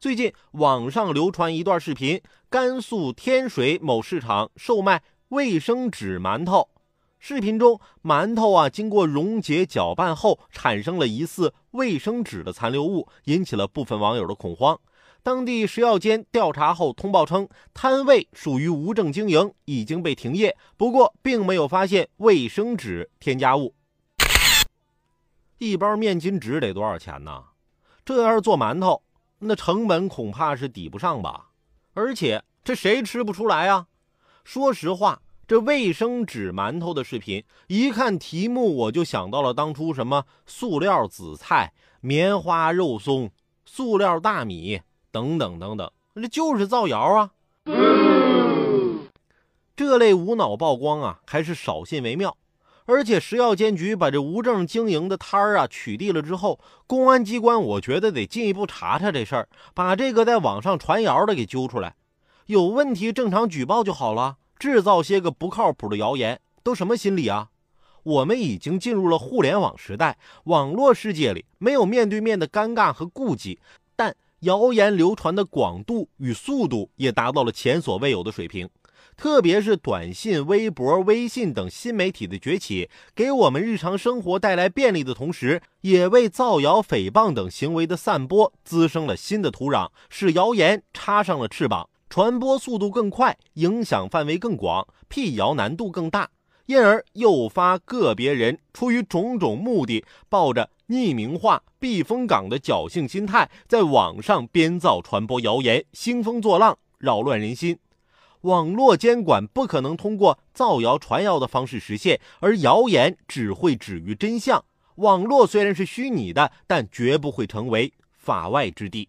最近网上流传一段视频，甘肃天水某市场售卖卫生纸馒头。视频中，馒头啊经过溶解搅拌后，产生了疑似卫生纸的残留物，引起了部分网友的恐慌。当地食药监调查后通报称，摊位属于无证经营，已经被停业。不过，并没有发现卫生纸添加物。一包面巾纸得多少钱呢？这要是做馒头，那成本恐怕是抵不上吧？而且这谁吃不出来啊？说实话，这卫生纸馒头的视频，一看题目我就想到了当初什么塑料紫菜、棉花肉松、塑料大米等等等等，这就是造谣啊！这类无脑曝光啊，还是少信为妙。而且食药监局把这无证经营的摊儿啊取缔了之后，公安机关我觉得得进一步查查这事儿，把这个在网上传谣的给揪出来。有问题正常举报就好了，制造些个不靠谱的谣言，都什么心理啊？我们已经进入了互联网时代，网络世界里没有面对面的尴尬和顾忌，但谣言流传的广度与速度也达到了前所未有的水平。特别是短信、微博、微信等新媒体的崛起，给我们日常生活带来便利的同时，也为造谣、诽谤等行为的散播滋生了新的土壤，使谣言插上了翅膀，传播速度更快，影响范围更广，辟谣难度更大，因而诱发个别人出于种种目的，抱着匿名化、避风港的侥幸心态，在网上编造、传播谣言，兴风作浪，扰乱人心。网络监管不可能通过造谣传谣的方式实现，而谣言只会止于真相。网络虽然是虚拟的，但绝不会成为法外之地。